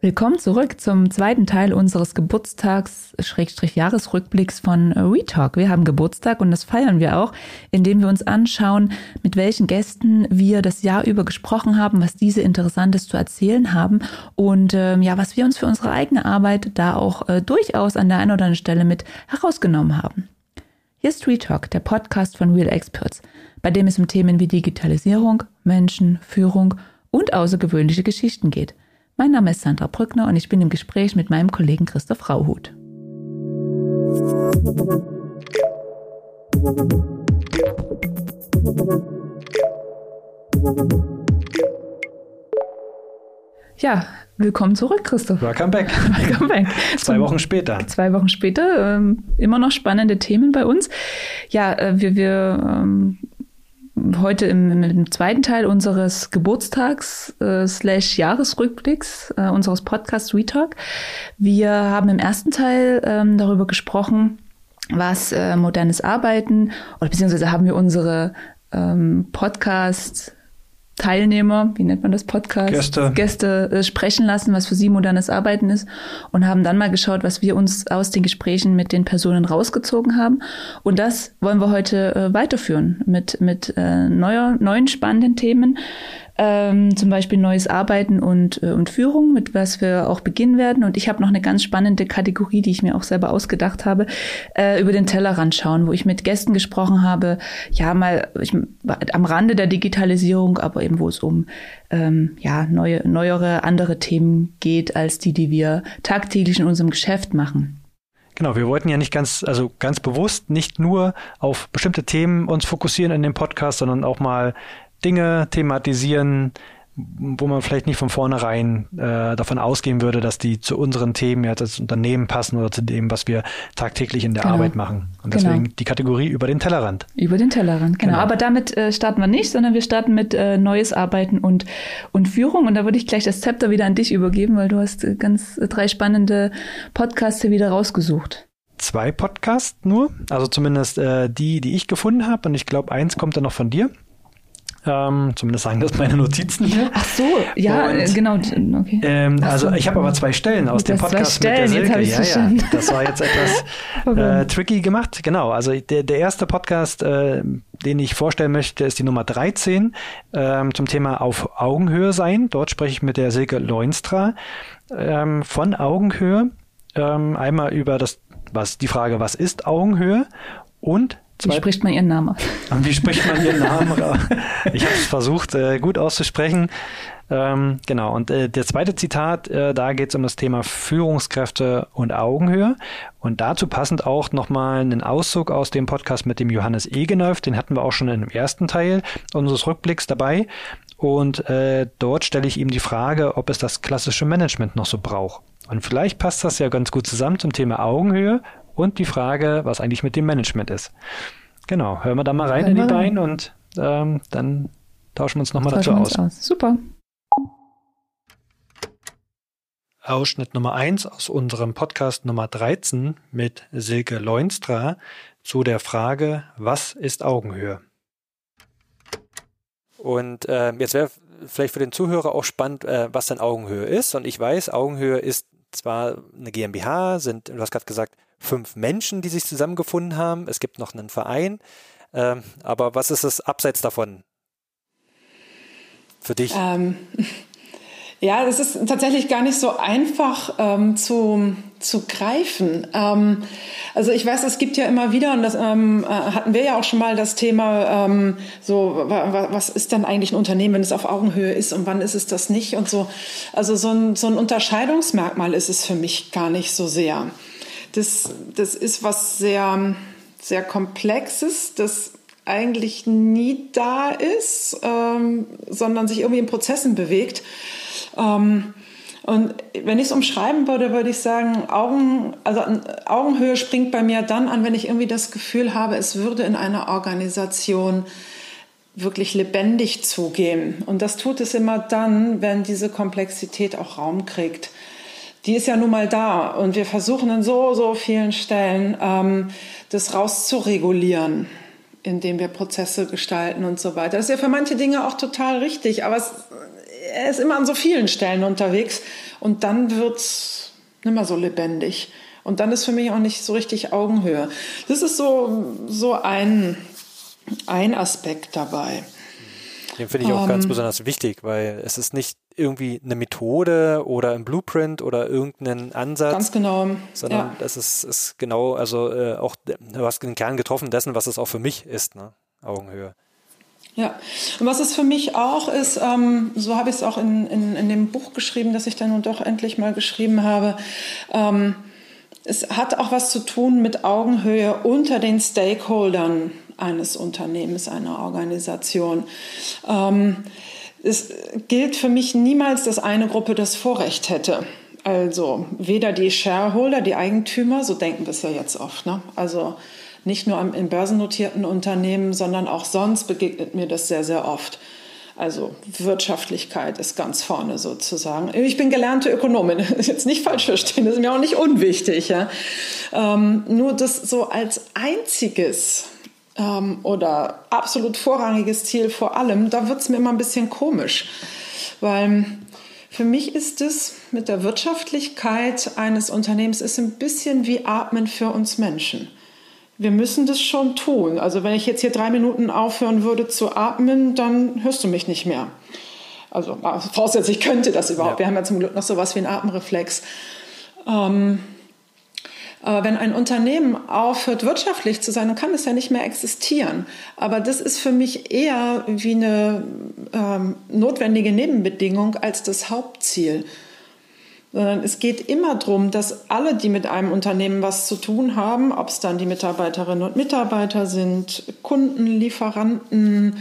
Willkommen zurück zum zweiten Teil unseres Geburtstags-Jahresrückblicks von WeTalk. Wir haben Geburtstag und das feiern wir auch, indem wir uns anschauen, mit welchen Gästen wir das Jahr über gesprochen haben, was diese Interessantes zu erzählen haben und ähm, ja, was wir uns für unsere eigene Arbeit da auch äh, durchaus an der einen oder anderen Stelle mit herausgenommen haben. Hier ist WeTalk, der Podcast von Real Experts, bei dem es um Themen wie Digitalisierung, Menschen, Führung und außergewöhnliche Geschichten geht – mein Name ist Sandra Brückner und ich bin im Gespräch mit meinem Kollegen Christoph Rauhut. Ja, willkommen zurück, Christoph. Welcome back. Welcome back. Zwei Wochen später. Zwei Wochen später. Ähm, immer noch spannende Themen bei uns. Ja, äh, wir, wir ähm, heute im, im, zweiten Teil unseres Geburtstags äh, slash Jahresrückblicks äh, unseres Podcasts Retalk. Wir haben im ersten Teil ähm, darüber gesprochen, was äh, modernes Arbeiten oder beziehungsweise haben wir unsere ähm, Podcast Teilnehmer, wie nennt man das Podcast? Gäste. Gäste äh, sprechen lassen, was für sie modernes Arbeiten ist und haben dann mal geschaut, was wir uns aus den Gesprächen mit den Personen rausgezogen haben. Und das wollen wir heute äh, weiterführen mit, mit äh, neuer, neuen spannenden Themen ähm, zum Beispiel neues Arbeiten und, äh, und Führung, mit was wir auch beginnen werden. Und ich habe noch eine ganz spannende Kategorie, die ich mir auch selber ausgedacht habe, äh, über den Tellerrand schauen, wo ich mit Gästen gesprochen habe, ja mal ich, am Rande der Digitalisierung, aber eben wo es um ähm, ja neue, neuere, andere Themen geht als die, die wir tagtäglich in unserem Geschäft machen. Genau, wir wollten ja nicht ganz, also ganz bewusst nicht nur auf bestimmte Themen uns fokussieren in dem Podcast, sondern auch mal Dinge thematisieren, wo man vielleicht nicht von vornherein äh, davon ausgehen würde, dass die zu unseren Themen ja als Unternehmen passen oder zu dem, was wir tagtäglich in der genau. Arbeit machen. Und deswegen genau. die Kategorie über den Tellerrand. Über den Tellerrand, genau. genau. Aber damit äh, starten wir nicht, sondern wir starten mit äh, neues Arbeiten und, und Führung. Und da würde ich gleich das Zepter wieder an dich übergeben, weil du hast äh, ganz äh, drei spannende Podcasts hier wieder rausgesucht zwei Podcasts nur, also zumindest äh, die, die ich gefunden habe. Und ich glaube, eins kommt dann noch von dir. Ähm, zumindest sagen das meine Notizen hier. Ach so, ja, und, genau. Okay. Ähm, also ich habe aber zwei Stellen aus dem Podcast zwei Stellen, mit der Silke. Ja, ja, das war jetzt etwas äh, tricky gemacht. Genau, also der, der erste Podcast, äh, den ich vorstellen möchte, ist die Nummer 13 ähm, zum Thema auf Augenhöhe sein. Dort spreche ich mit der Silke Leunstra ähm, von Augenhöhe. Ähm, einmal über das, was die Frage, was ist Augenhöhe und wie spricht man ihren Namen aus? Wie spricht man ihren Namen aus? Ich habe es versucht, äh, gut auszusprechen. Ähm, genau, und äh, der zweite Zitat, äh, da geht es um das Thema Führungskräfte und Augenhöhe. Und dazu passend auch nochmal einen Auszug aus dem Podcast mit dem Johannes Egenolf, den hatten wir auch schon im ersten Teil unseres Rückblicks dabei. Und äh, dort stelle ich ihm die Frage, ob es das klassische Management noch so braucht. Und vielleicht passt das ja ganz gut zusammen zum Thema Augenhöhe und die Frage, was eigentlich mit dem Management ist. Genau, hören wir da mal rein in die beiden und ähm, dann tauschen wir uns nochmal dazu aus. aus. Super. Ausschnitt Nummer 1 aus unserem Podcast Nummer 13 mit Silke Leunstra zu der Frage, was ist Augenhöhe? Und äh, jetzt wäre vielleicht für den Zuhörer auch spannend, äh, was denn Augenhöhe ist. Und ich weiß, Augenhöhe ist zwar eine GmbH, sind, du hast gerade gesagt, fünf Menschen, die sich zusammengefunden haben. Es gibt noch einen Verein. Ähm, aber was ist es abseits davon für dich? Ähm, ja, es ist tatsächlich gar nicht so einfach ähm, zu, zu greifen. Ähm, also ich weiß, es gibt ja immer wieder, und das ähm, äh, hatten wir ja auch schon mal das Thema, ähm, so was ist denn eigentlich ein Unternehmen, wenn es auf Augenhöhe ist und wann ist es das nicht und so. Also so ein, so ein Unterscheidungsmerkmal ist es für mich gar nicht so sehr das, das ist was sehr, sehr Komplexes, das eigentlich nie da ist, ähm, sondern sich irgendwie in Prozessen bewegt. Ähm, und wenn ich es umschreiben würde, würde ich sagen, Augen, also Augenhöhe springt bei mir dann an, wenn ich irgendwie das Gefühl habe, es würde in einer Organisation wirklich lebendig zugehen. Und das tut es immer dann, wenn diese Komplexität auch Raum kriegt. Die ist ja nun mal da und wir versuchen an so, so vielen Stellen, ähm, das rauszuregulieren, indem wir Prozesse gestalten und so weiter. Das ist ja für manche Dinge auch total richtig, aber es, er ist immer an so vielen Stellen unterwegs und dann wird's nicht mehr so lebendig. Und dann ist für mich auch nicht so richtig Augenhöhe. Das ist so, so ein, ein Aspekt dabei. Den finde ich auch um, ganz ähm, besonders wichtig, weil es ist nicht irgendwie eine Methode oder ein Blueprint oder irgendeinen Ansatz. Ganz genau. Sondern ja. das ist, ist genau, also äh, auch, du hast den Kern getroffen dessen, was es auch für mich ist, ne? Augenhöhe. Ja, und was es für mich auch ist, ähm, so habe ich es auch in, in, in dem Buch geschrieben, das ich dann nun doch endlich mal geschrieben habe, ähm, es hat auch was zu tun mit Augenhöhe unter den Stakeholdern eines Unternehmens, einer Organisation. Ähm, es gilt für mich niemals, dass eine Gruppe das Vorrecht hätte. Also weder die Shareholder, die Eigentümer, so denken wir es ja jetzt oft. Ne? Also nicht nur in börsennotierten Unternehmen, sondern auch sonst begegnet mir das sehr, sehr oft. Also Wirtschaftlichkeit ist ganz vorne sozusagen. Ich bin gelernte Ökonomin, jetzt nicht falsch verstehen, das ist mir auch nicht unwichtig. Ja? Ähm, nur das so als einziges ähm, oder absolut vorrangiges Ziel vor allem, da wird es mir immer ein bisschen komisch. Weil für mich ist es mit der Wirtschaftlichkeit eines Unternehmens ist ein bisschen wie Atmen für uns Menschen. Wir müssen das schon tun. Also wenn ich jetzt hier drei Minuten aufhören würde zu atmen, dann hörst du mich nicht mehr. Also voraussetzt, ich könnte das überhaupt. Ja. Wir haben ja zum Glück noch sowas wie einen Atemreflex. Ähm, aber wenn ein Unternehmen aufhört, wirtschaftlich zu sein, dann kann es ja nicht mehr existieren. Aber das ist für mich eher wie eine ähm, notwendige Nebenbedingung als das Hauptziel. Sondern es geht immer darum, dass alle, die mit einem Unternehmen was zu tun haben, ob es dann die Mitarbeiterinnen und Mitarbeiter sind, Kunden, Lieferanten,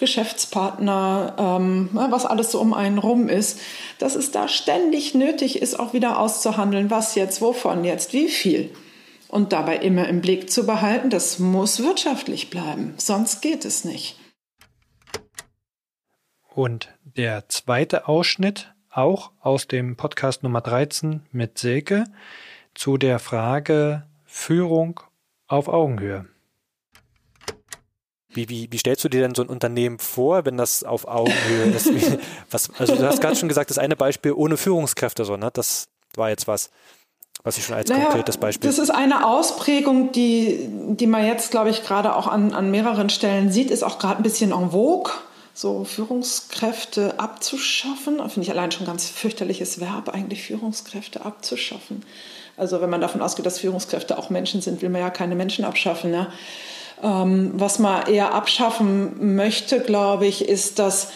Geschäftspartner, ähm, was alles so um einen rum ist, dass es da ständig nötig ist, auch wieder auszuhandeln, was jetzt, wovon jetzt, wie viel. Und dabei immer im Blick zu behalten, das muss wirtschaftlich bleiben, sonst geht es nicht. Und der zweite Ausschnitt, auch aus dem Podcast Nummer 13 mit Silke, zu der Frage Führung auf Augenhöhe. Wie, wie, wie stellst du dir denn so ein Unternehmen vor, wenn das auf Augenhöhe ist? was, also du hast gerade schon gesagt, das eine Beispiel ohne Führungskräfte, so, ne? Das war jetzt was, was ich schon als naja, konkretes Beispiel. Das ist eine Ausprägung, die, die man jetzt, glaube ich, gerade auch an, an mehreren Stellen sieht, ist auch gerade ein bisschen en vogue so Führungskräfte abzuschaffen. Finde ich allein schon ein ganz fürchterliches Verb, eigentlich Führungskräfte abzuschaffen. Also wenn man davon ausgeht, dass Führungskräfte auch Menschen sind, will man ja keine Menschen abschaffen. Ne? Ähm, was man eher abschaffen möchte, glaube ich, ist, dass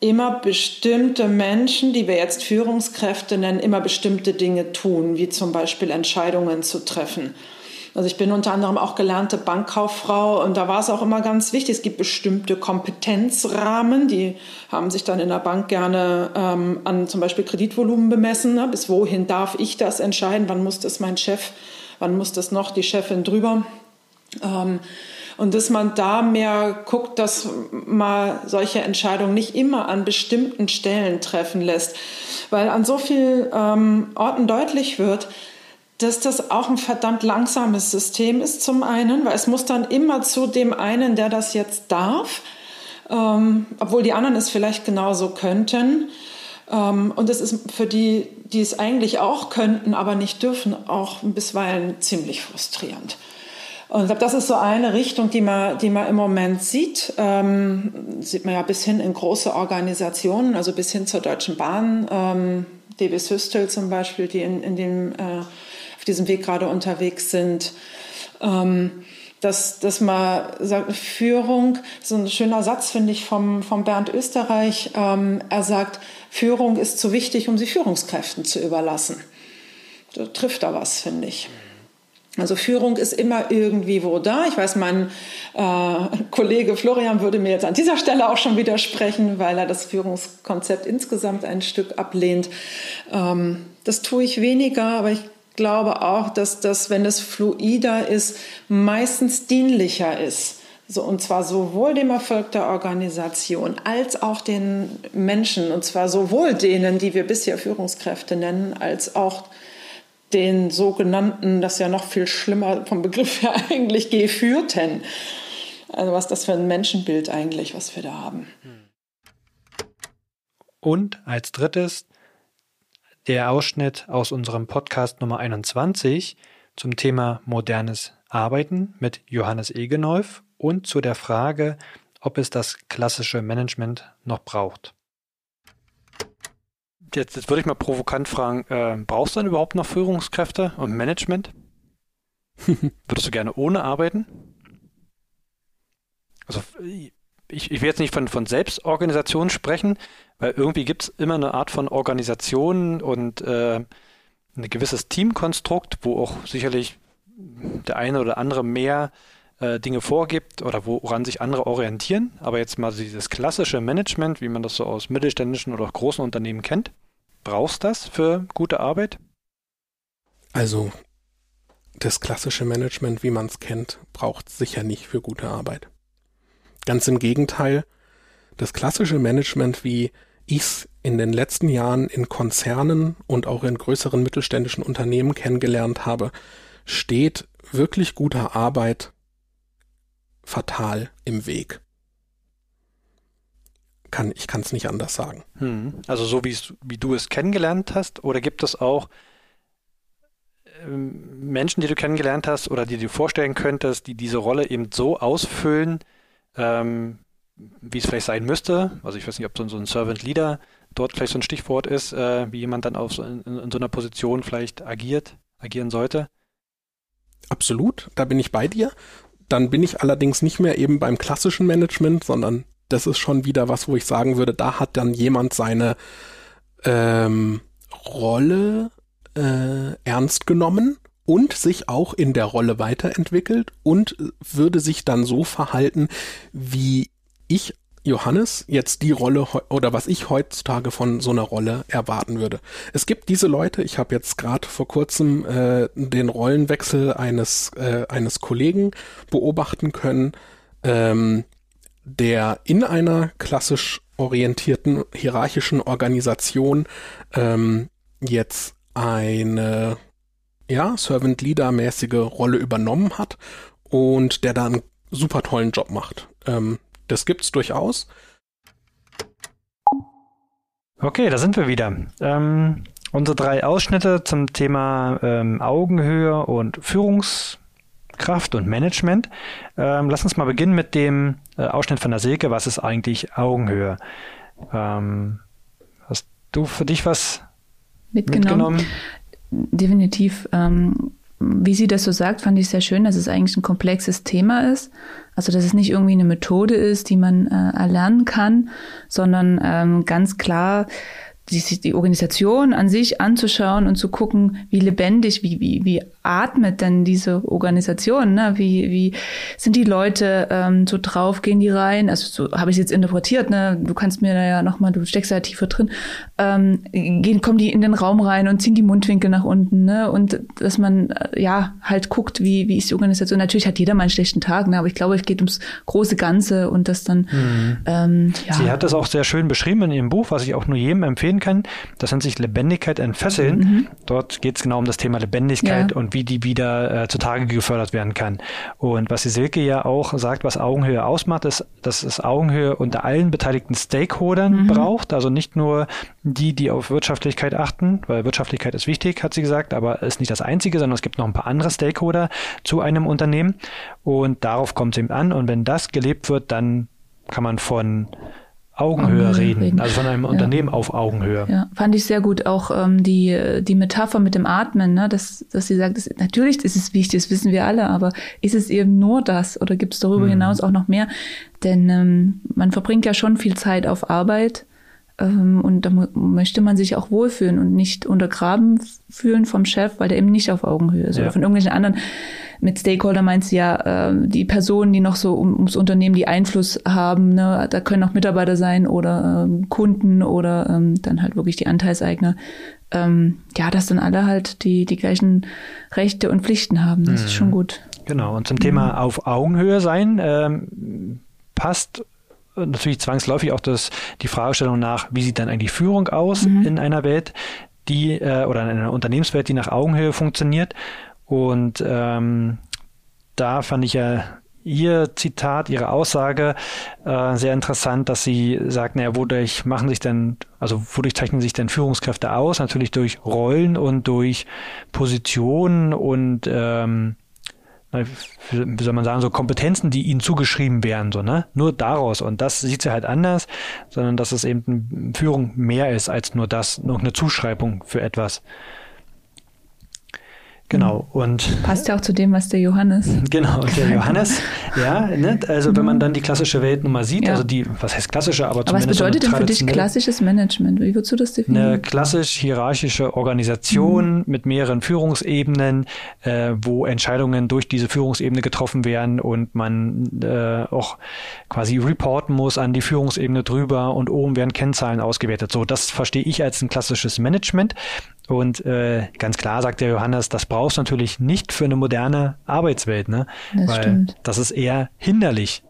immer bestimmte Menschen, die wir jetzt Führungskräfte nennen, immer bestimmte Dinge tun, wie zum Beispiel Entscheidungen zu treffen. Also ich bin unter anderem auch gelernte Bankkauffrau und da war es auch immer ganz wichtig, es gibt bestimmte Kompetenzrahmen, die haben sich dann in der Bank gerne ähm, an zum Beispiel Kreditvolumen bemessen. Ne? Bis wohin darf ich das entscheiden? Wann muss das mein Chef? Wann muss das noch die Chefin drüber? Ähm, und dass man da mehr guckt, dass man solche Entscheidungen nicht immer an bestimmten Stellen treffen lässt, weil an so vielen ähm, Orten deutlich wird, dass das auch ein verdammt langsames System ist zum einen, weil es muss dann immer zu dem einen, der das jetzt darf, ähm, obwohl die anderen es vielleicht genauso könnten. Ähm, und es ist für die, die es eigentlich auch könnten, aber nicht dürfen, auch bisweilen ziemlich frustrierend. Und ich glaube, das ist so eine Richtung, die man, die man im Moment sieht. Ähm, sieht man ja bis hin in große Organisationen, also bis hin zur Deutschen Bahn, ähm, DB Systel zum Beispiel, die in, in dem, äh, auf diesem Weg gerade unterwegs sind. Ähm, dass, dass man sagt, Führung, so ein schöner Satz, finde ich, vom, vom Bernd Österreich. Ähm, er sagt, Führung ist zu wichtig, um sie Führungskräften zu überlassen. Da trifft da was, finde ich. Also Führung ist immer irgendwie wo da. Ich weiß, mein äh, Kollege Florian würde mir jetzt an dieser Stelle auch schon widersprechen, weil er das Führungskonzept insgesamt ein Stück ablehnt. Ähm, das tue ich weniger, aber ich glaube auch, dass das, wenn es fluider ist, meistens dienlicher ist. So, und zwar sowohl dem Erfolg der Organisation als auch den Menschen, und zwar sowohl denen, die wir bisher Führungskräfte nennen, als auch den sogenannten, das ist ja noch viel schlimmer vom Begriff her eigentlich, Geführten. Also was das für ein Menschenbild eigentlich, was wir da haben. Und als drittes der Ausschnitt aus unserem Podcast Nummer 21 zum Thema modernes Arbeiten mit Johannes Egenolf und zu der Frage, ob es das klassische Management noch braucht. Jetzt, jetzt würde ich mal provokant fragen, äh, brauchst du dann überhaupt noch Führungskräfte und Management? Würdest du gerne ohne arbeiten? Also ich, ich will jetzt nicht von, von Selbstorganisation sprechen, weil irgendwie gibt es immer eine Art von Organisation und äh, ein gewisses Teamkonstrukt, wo auch sicherlich der eine oder andere mehr äh, Dinge vorgibt oder woran sich andere orientieren. Aber jetzt mal dieses klassische Management, wie man das so aus mittelständischen oder großen Unternehmen kennt. Brauchst das für gute Arbeit? Also das klassische Management, wie man es kennt, braucht sicher nicht für gute Arbeit. Ganz im Gegenteil, das klassische Management, wie ich es in den letzten Jahren in Konzernen und auch in größeren mittelständischen Unternehmen kennengelernt habe, steht wirklich guter Arbeit fatal im Weg. Kann, ich kann es nicht anders sagen. Hm. Also so wie du es kennengelernt hast, oder gibt es auch ähm, Menschen, die du kennengelernt hast oder die du vorstellen könntest, die diese Rolle eben so ausfüllen, ähm, wie es vielleicht sein müsste? Also ich weiß nicht, ob so, ein Servant Leader dort vielleicht so ein Stichwort ist, äh, wie jemand dann auf so, in, in so einer Position vielleicht agiert, agieren sollte. Absolut, da bin ich bei dir. Dann bin ich allerdings nicht mehr eben beim klassischen Management, sondern das ist schon wieder was, wo ich sagen würde, da hat dann jemand seine ähm, Rolle äh, ernst genommen und sich auch in der Rolle weiterentwickelt und würde sich dann so verhalten, wie ich Johannes jetzt die Rolle oder was ich heutzutage von so einer Rolle erwarten würde. Es gibt diese Leute, ich habe jetzt gerade vor kurzem äh, den Rollenwechsel eines, äh, eines Kollegen beobachten können, ähm, der in einer klassisch orientierten hierarchischen Organisation ähm, jetzt eine ja, Servant Leader mäßige Rolle übernommen hat und der da einen super tollen Job macht. Ähm, das gibt's durchaus. Okay, da sind wir wieder. Ähm, unsere drei Ausschnitte zum Thema ähm, Augenhöhe und Führungskraft und Management. Ähm, lass uns mal beginnen mit dem äh, Ausschnitt von der Silke. Was ist eigentlich Augenhöhe? Ähm, hast du für dich was mitgenommen? mitgenommen? Definitiv. Ähm, wie sie das so sagt, fand ich sehr schön, dass es eigentlich ein komplexes Thema ist. Also dass es nicht irgendwie eine Methode ist, die man äh, erlernen kann, sondern ähm, ganz klar die, die Organisation an sich anzuschauen und zu gucken, wie lebendig, wie, wie, wie atmet denn diese Organisation, ne? wie, wie sind die Leute ähm, so drauf, gehen die rein, also so habe ich es jetzt interpretiert, ne? du kannst mir da ja nochmal, du steckst da tiefer drin, ähm, gehen, kommen die in den Raum rein und ziehen die Mundwinkel nach unten ne? und dass man äh, ja halt guckt, wie, wie ist die Organisation, natürlich hat jeder mal einen schlechten Tag, ne? aber ich glaube, es geht ums große Ganze und das dann mhm. ähm, ja. Sie hat das auch sehr schön beschrieben in ihrem Buch, was ich auch nur jedem empfehlen kann, das nennt sich Lebendigkeit entfesseln, mhm. dort geht es genau um das Thema Lebendigkeit ja. und wie die wieder äh, zutage gefördert werden kann. Und was die Silke ja auch sagt, was Augenhöhe ausmacht, ist, dass es Augenhöhe unter allen beteiligten Stakeholdern mhm. braucht. Also nicht nur die, die auf Wirtschaftlichkeit achten, weil Wirtschaftlichkeit ist wichtig, hat sie gesagt, aber ist nicht das Einzige, sondern es gibt noch ein paar andere Stakeholder zu einem Unternehmen. Und darauf kommt es eben an. Und wenn das gelebt wird, dann kann man von Augenhöhe reden, reden, also von einem ja. Unternehmen auf Augenhöhe. Ja, fand ich sehr gut auch ähm, die, die Metapher mit dem Atmen, ne? dass, dass sie sagt, das, natürlich ist es wichtig, das wissen wir alle, aber ist es eben nur das oder gibt es darüber mhm. hinaus auch noch mehr? Denn ähm, man verbringt ja schon viel Zeit auf Arbeit und da möchte man sich auch wohlfühlen und nicht untergraben fühlen vom Chef, weil der eben nicht auf Augenhöhe ist ja. oder von irgendwelchen anderen mit Stakeholder meint sie ja äh, die Personen, die noch so um, ums Unternehmen die Einfluss haben. Ne? Da können auch Mitarbeiter sein oder ähm, Kunden oder ähm, dann halt wirklich die Anteilseigner. Ähm, ja, dass dann alle halt die, die gleichen Rechte und Pflichten haben. Das mhm. ist schon gut. Genau, und zum mhm. Thema auf Augenhöhe sein ähm, passt natürlich zwangsläufig auch das, die Fragestellung nach, wie sieht dann eigentlich Führung aus mhm. in einer Welt, die äh, oder in einer Unternehmenswelt, die nach Augenhöhe funktioniert. Und ähm, da fand ich ja Ihr Zitat, Ihre Aussage äh, sehr interessant, dass Sie sagten, ja, wodurch machen sich denn, also wodurch zeichnen sich denn Führungskräfte aus? Natürlich durch Rollen und durch Positionen und ähm, wie soll man sagen, so Kompetenzen, die ihnen zugeschrieben werden, so, ne? Nur daraus. Und das sieht sie halt anders, sondern dass es eben Führung mehr ist als nur das, noch eine Zuschreibung für etwas. Genau. Mhm. Und passt ja auch zu dem, was der Johannes. Genau, der Johannes, ja, ne? also wenn man dann die klassische Welt nun mal sieht, ja. also die, was heißt klassische, aber, aber zumindest. Was bedeutet denn für dich klassisches Management? Wie würdest du das definieren? Eine klassisch hierarchische Organisation mhm. mit mehreren Führungsebenen, äh, wo Entscheidungen durch diese Führungsebene getroffen werden und man äh, auch quasi reporten muss an die Führungsebene drüber und oben werden Kennzahlen ausgewertet. So, das verstehe ich als ein klassisches Management. Und äh, ganz klar sagt der Johannes, das brauchst du natürlich nicht für eine moderne Arbeitswelt, ne? Das Weil stimmt. das ist eher hinderlich.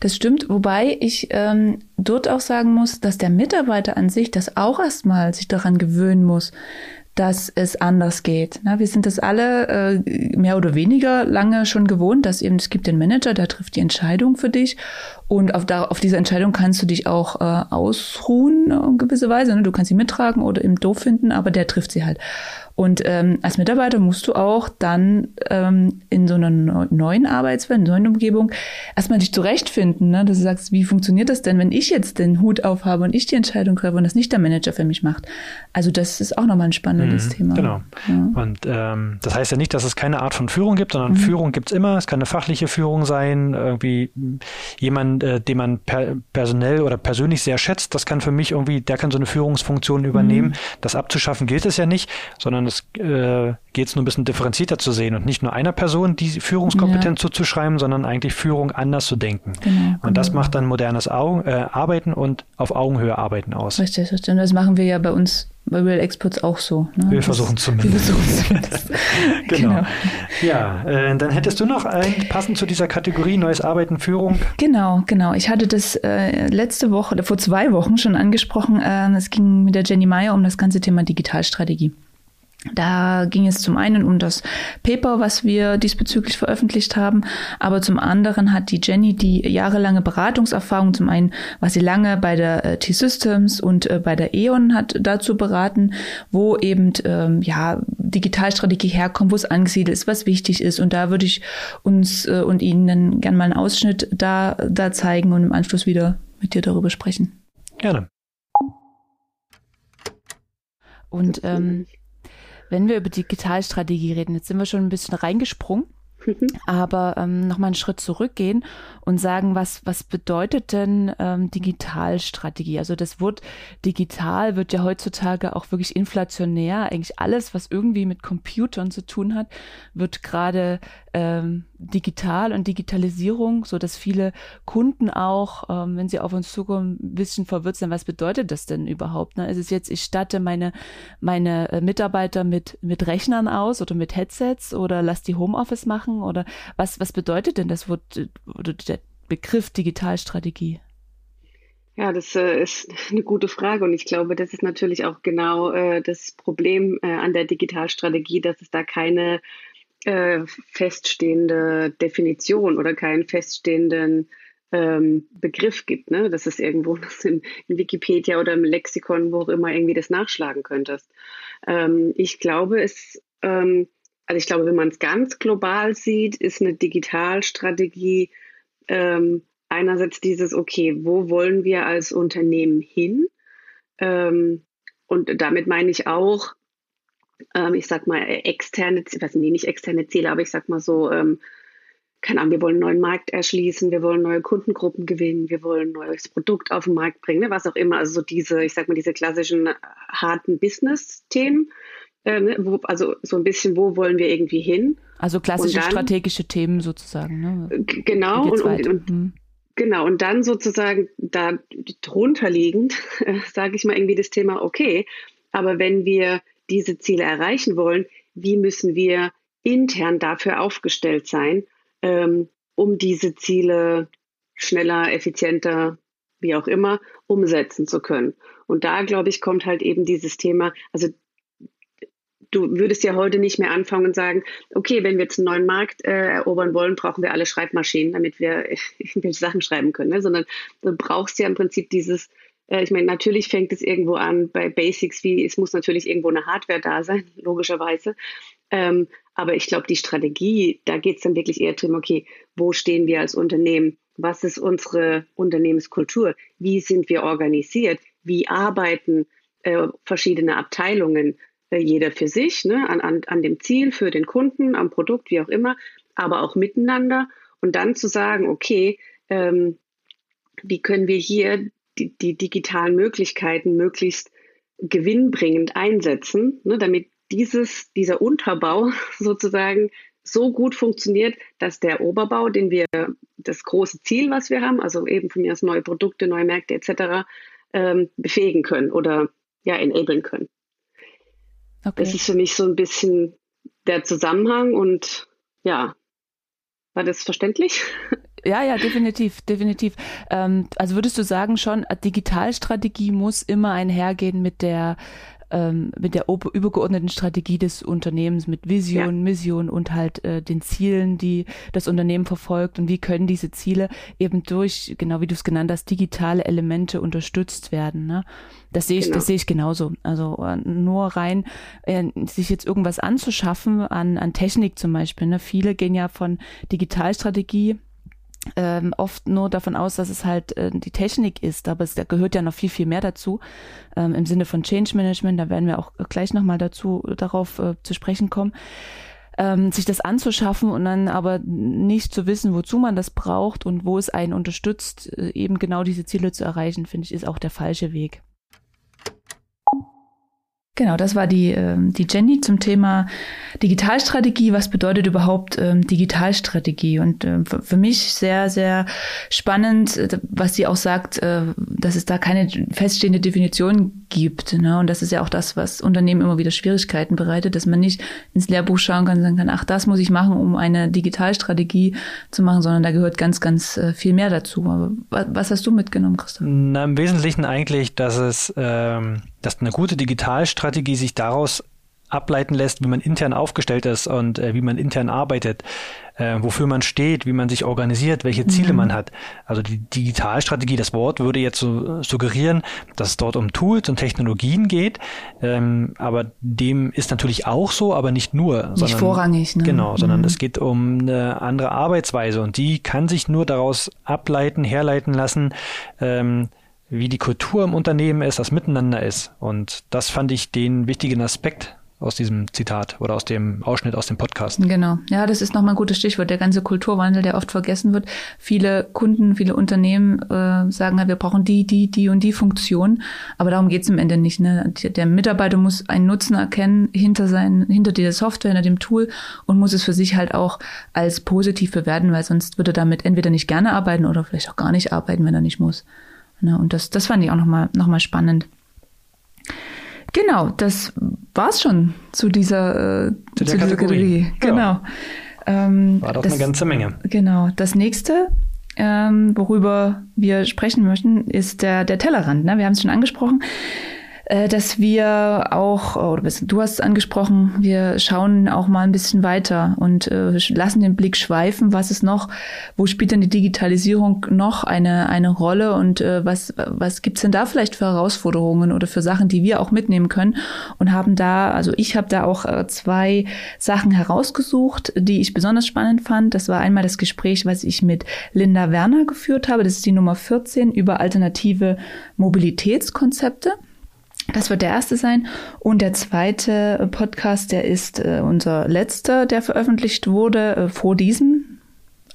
Das stimmt, wobei ich ähm, dort auch sagen muss, dass der Mitarbeiter an sich das auch erstmal sich daran gewöhnen muss, dass es anders geht. Na, wir sind das alle äh, mehr oder weniger lange schon gewohnt, dass eben es gibt den Manager, der trifft die Entscheidung für dich und auf, da, auf diese Entscheidung kannst du dich auch äh, ausruhen in gewisser Weise. Ne? Du kannst sie mittragen oder im doof finden, aber der trifft sie halt. Und ähm, als Mitarbeiter musst du auch dann ähm, in so einer neuen Arbeitswelt, in einer neuen Umgebung erstmal dich zurechtfinden, ne? dass du sagst, wie funktioniert das denn, wenn ich jetzt den Hut aufhabe und ich die Entscheidung treffe und das nicht der Manager für mich macht. Also das ist auch nochmal ein spannendes mhm, Thema. Genau. Ja. Und ähm, das heißt ja nicht, dass es keine Art von Führung gibt, sondern mhm. Führung gibt's immer. Es kann eine fachliche Führung sein, irgendwie jemand, äh, den man per personell oder persönlich sehr schätzt. Das kann für mich irgendwie, der kann so eine Führungsfunktion übernehmen. Mhm. Das abzuschaffen gilt es ja nicht, sondern es äh, geht es nur ein bisschen differenzierter zu sehen und nicht nur einer Person die Führungskompetenz ja. zuzuschreiben, sondern eigentlich Führung anders zu denken. Genau, und genau. das macht dann modernes Au äh, Arbeiten und auf Augenhöhe Arbeiten aus. Richtig, richtig. Und das machen wir ja bei uns bei Real Experts auch so. Ne? Wir versuchen zumindest. Wir versuchen zumindest. genau. genau. Ja, äh, dann hättest du noch ein, passend zu dieser Kategorie Neues Arbeiten, Führung. Genau, genau. Ich hatte das äh, letzte Woche, vor zwei Wochen schon angesprochen. Äh, es ging mit der Jenny Meyer um das ganze Thema Digitalstrategie. Da ging es zum einen um das Paper, was wir diesbezüglich veröffentlicht haben, aber zum anderen hat die Jenny die jahrelange Beratungserfahrung, zum einen war sie lange bei der äh, T-Systems und äh, bei der E.ON hat dazu beraten, wo eben ähm, ja Digitalstrategie herkommt, wo es angesiedelt ist, was wichtig ist und da würde ich uns äh, und Ihnen dann gerne mal einen Ausschnitt da, da zeigen und im Anschluss wieder mit dir darüber sprechen. Gerne. Und ähm, wenn wir über Digitalstrategie reden, jetzt sind wir schon ein bisschen reingesprungen, mhm. aber ähm, nochmal einen Schritt zurückgehen und sagen, was, was bedeutet denn ähm, Digitalstrategie? Also das Wort digital wird ja heutzutage auch wirklich inflationär. Eigentlich alles, was irgendwie mit Computern zu tun hat, wird gerade ähm, digital und Digitalisierung, so dass viele Kunden auch, ähm, wenn sie auf uns zukommen, ein bisschen verwirrt sind. Was bedeutet das denn überhaupt? Ne? Ist es jetzt, ich statte meine, meine äh, Mitarbeiter mit, mit Rechnern aus oder mit Headsets oder lass die Homeoffice machen oder was, was bedeutet denn das Wort, oder der Begriff Digitalstrategie? Ja, das äh, ist eine gute Frage und ich glaube, das ist natürlich auch genau äh, das Problem äh, an der Digitalstrategie, dass es da keine äh, feststehende Definition oder keinen feststehenden ähm, Begriff gibt, ne? dass es irgendwo in, in, Wikipedia oder im Lexikon, wo auch immer irgendwie das nachschlagen könntest. Ähm, ich glaube, es, ähm, also ich glaube, wenn man es ganz global sieht, ist eine Digitalstrategie ähm, einerseits dieses, okay, wo wollen wir als Unternehmen hin? Ähm, und damit meine ich auch, ähm, ich sag mal, externe, was nee, nicht externe Ziele, aber ich sag mal so, ähm, keine Ahnung, wir wollen einen neuen Markt erschließen, wir wollen neue Kundengruppen gewinnen, wir wollen ein neues Produkt auf den Markt bringen, ne, was auch immer. Also so diese, ich sag mal, diese klassischen harten Business-Themen. Äh, ne, wo, also so ein bisschen, wo wollen wir irgendwie hin? Also klassische dann, strategische Themen sozusagen. Ne? Genau, und, und, und hm. genau, und dann sozusagen da drunter liegend, äh, sage ich mal, irgendwie das Thema, okay, aber wenn wir diese Ziele erreichen wollen, wie müssen wir intern dafür aufgestellt sein, ähm, um diese Ziele schneller, effizienter, wie auch immer, umsetzen zu können. Und da, glaube ich, kommt halt eben dieses Thema, also du würdest ja heute nicht mehr anfangen und sagen, okay, wenn wir jetzt einen neuen Markt äh, erobern wollen, brauchen wir alle Schreibmaschinen, damit wir irgendwelche Sachen schreiben können, ne? sondern du brauchst ja im Prinzip dieses, äh, ich meine, natürlich fängt es irgendwo an bei Basics, wie es muss natürlich irgendwo eine Hardware da sein, logischerweise. Ähm, aber ich glaube, die Strategie, da geht es dann wirklich eher darum, okay, wo stehen wir als Unternehmen? Was ist unsere Unternehmenskultur? Wie sind wir organisiert? Wie arbeiten äh, verschiedene Abteilungen? Jeder für sich, ne, an, an, an dem Ziel, für den Kunden, am Produkt, wie auch immer, aber auch miteinander. Und dann zu sagen, okay, ähm, wie können wir hier die, die digitalen Möglichkeiten möglichst gewinnbringend einsetzen, ne, damit dieses, dieser Unterbau sozusagen so gut funktioniert, dass der Oberbau, den wir, das große Ziel, was wir haben, also eben von mir aus neue Produkte, neue Märkte etc., ähm, befähigen können oder ja, enablen können. Okay. Das ist für mich so ein bisschen der Zusammenhang und ja, war das verständlich? Ja, ja, definitiv, definitiv. Ähm, also würdest du sagen schon, Digitalstrategie muss immer einhergehen mit der ähm, mit der übergeordneten Strategie des Unternehmens, mit Vision, ja. Mission und halt äh, den Zielen, die das Unternehmen verfolgt und wie können diese Ziele eben durch, genau wie du es genannt hast, digitale Elemente unterstützt werden. Ne? Das sehe ich, genau. das sehe ich genauso. Also äh, nur rein äh, sich jetzt irgendwas anzuschaffen an, an Technik zum Beispiel. Ne? Viele gehen ja von Digitalstrategie ähm, oft nur davon aus, dass es halt äh, die Technik ist, aber es da gehört ja noch viel, viel mehr dazu ähm, im Sinne von Change Management. Da werden wir auch gleich nochmal dazu darauf äh, zu sprechen kommen. Ähm, sich das anzuschaffen und dann aber nicht zu wissen, wozu man das braucht und wo es einen unterstützt, äh, eben genau diese Ziele zu erreichen, finde ich, ist auch der falsche Weg. Genau, das war die, ähm, die Jenny zum Thema Digitalstrategie. Was bedeutet überhaupt ähm, Digitalstrategie? Und äh, für mich sehr, sehr spannend, äh, was sie auch sagt, äh, dass es da keine feststehende Definition gibt. Ne? Und das ist ja auch das, was Unternehmen immer wieder Schwierigkeiten bereitet, dass man nicht ins Lehrbuch schauen kann und sagen kann, ach, das muss ich machen, um eine Digitalstrategie zu machen, sondern da gehört ganz, ganz äh, viel mehr dazu. Aber was, was hast du mitgenommen, Christoph? Na, Im Wesentlichen eigentlich, dass es ähm dass eine gute Digitalstrategie sich daraus ableiten lässt, wie man intern aufgestellt ist und äh, wie man intern arbeitet, äh, wofür man steht, wie man sich organisiert, welche Ziele mhm. man hat. Also die Digitalstrategie, das Wort würde jetzt so suggerieren, dass es dort um Tools und Technologien geht, ähm, aber dem ist natürlich auch so, aber nicht nur. Nicht sondern, vorrangig, ne? Genau, sondern mhm. es geht um eine andere Arbeitsweise und die kann sich nur daraus ableiten, herleiten lassen, ähm, wie die Kultur im Unternehmen ist, das Miteinander ist. Und das fand ich den wichtigen Aspekt aus diesem Zitat oder aus dem Ausschnitt aus dem Podcast. Genau. Ja, das ist nochmal ein gutes Stichwort. Der ganze Kulturwandel, der oft vergessen wird. Viele Kunden, viele Unternehmen äh, sagen halt, wir brauchen die, die, die und die Funktion. Aber darum geht's im Ende nicht. Ne? Der Mitarbeiter muss einen Nutzen erkennen hinter sein, hinter dieser Software, hinter dem Tool und muss es für sich halt auch als positiv bewerten, weil sonst würde er damit entweder nicht gerne arbeiten oder vielleicht auch gar nicht arbeiten, wenn er nicht muss. Ne? Und das, das fand ich auch nochmal noch mal spannend. Genau, das war's schon zu dieser, äh, zu, zu dieser Kategorie. Genau. Ja. Ähm, War doch das, eine ganze Menge. Genau. Das nächste, ähm, worüber wir sprechen möchten, ist der, der Tellerrand. Ne? Wir haben es schon angesprochen. Äh, dass wir auch, oder du hast es angesprochen, wir schauen auch mal ein bisschen weiter und äh, lassen den Blick schweifen, was ist noch, wo spielt denn die Digitalisierung noch eine, eine Rolle und äh, was, was gibt's denn da vielleicht für Herausforderungen oder für Sachen, die wir auch mitnehmen können und haben da, also ich habe da auch zwei Sachen herausgesucht, die ich besonders spannend fand. Das war einmal das Gespräch, was ich mit Linda Werner geführt habe, das ist die Nummer 14 über alternative Mobilitätskonzepte. Das wird der erste sein. Und der zweite Podcast, der ist äh, unser letzter, der veröffentlicht wurde äh, vor diesem,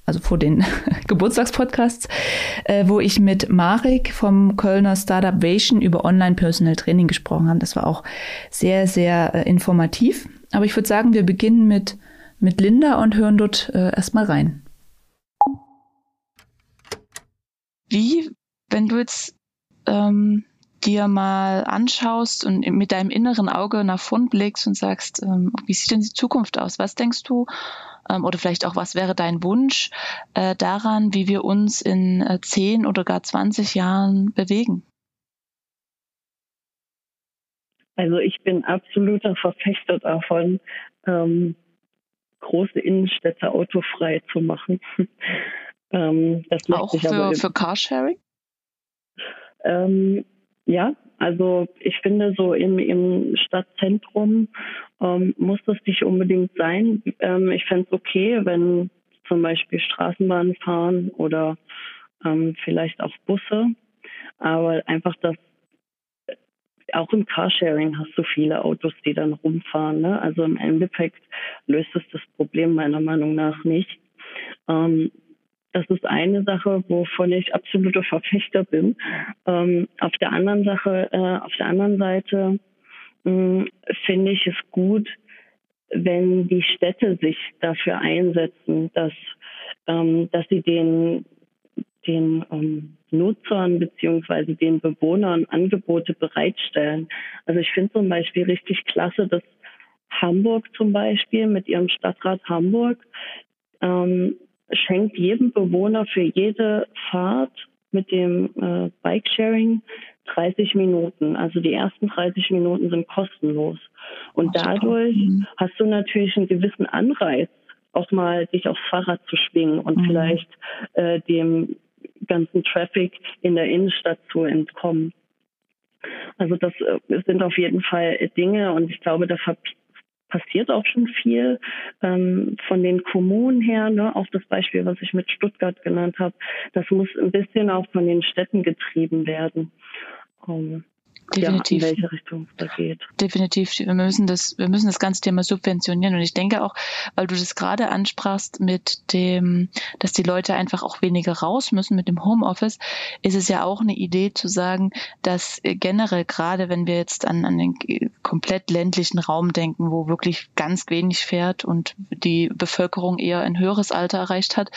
also vor den Geburtstagspodcasts, äh, wo ich mit Marek vom Kölner Startup Vation über Online-Personal Training gesprochen habe. Das war auch sehr, sehr äh, informativ. Aber ich würde sagen, wir beginnen mit, mit Linda und hören dort äh, erstmal rein. Wie, wenn du jetzt ähm dir mal anschaust und mit deinem inneren Auge nach vorn blickst und sagst, ähm, wie sieht denn die Zukunft aus? Was denkst du, ähm, oder vielleicht auch, was wäre dein Wunsch äh, daran, wie wir uns in äh, 10 oder gar 20 Jahren bewegen? Also ich bin absoluter Verfechter davon, ähm, große Innenstädte autofrei zu machen. ähm, Auch für, für Carsharing? Ähm, ja, also ich finde so im, im Stadtzentrum ähm, muss das nicht unbedingt sein. Ähm, ich fände es okay, wenn zum Beispiel Straßenbahnen fahren oder ähm, vielleicht auch Busse. Aber einfach das auch im Carsharing hast du viele Autos, die dann rumfahren. Ne? Also im Endeffekt löst es das Problem meiner Meinung nach nicht. Ähm, das ist eine Sache, wovon ich absoluter Verfechter bin. Ähm, auf der anderen Sache, äh, auf der anderen Seite hm, finde ich es gut, wenn die Städte sich dafür einsetzen, dass, ähm, dass sie den, den ähm, Nutzern beziehungsweise den Bewohnern Angebote bereitstellen. Also ich finde zum Beispiel richtig klasse, dass Hamburg zum Beispiel mit ihrem Stadtrat Hamburg ähm, schenkt jedem Bewohner für jede Fahrt mit dem äh, Bikesharing 30 Minuten. Also die ersten 30 Minuten sind kostenlos. Und dadurch mhm. hast du natürlich einen gewissen Anreiz, auch mal dich aufs Fahrrad zu schwingen und mhm. vielleicht äh, dem ganzen Traffic in der Innenstadt zu entkommen. Also das äh, sind auf jeden Fall Dinge und ich glaube, da passiert auch schon viel ähm, von den Kommunen her. Ne? Auch das Beispiel, was ich mit Stuttgart genannt habe, das muss ein bisschen auch von den Städten getrieben werden. Um, Definitiv. Ja, in welche Richtung es da geht. Definitiv. Wir müssen das, wir müssen das ganze Thema subventionieren. Und ich denke auch, weil du das gerade ansprachst mit dem, dass die Leute einfach auch weniger raus müssen mit dem Homeoffice, ist es ja auch eine Idee zu sagen, dass generell gerade, wenn wir jetzt an, an den komplett ländlichen Raum denken, wo wirklich ganz wenig fährt und die Bevölkerung eher ein höheres Alter erreicht hat,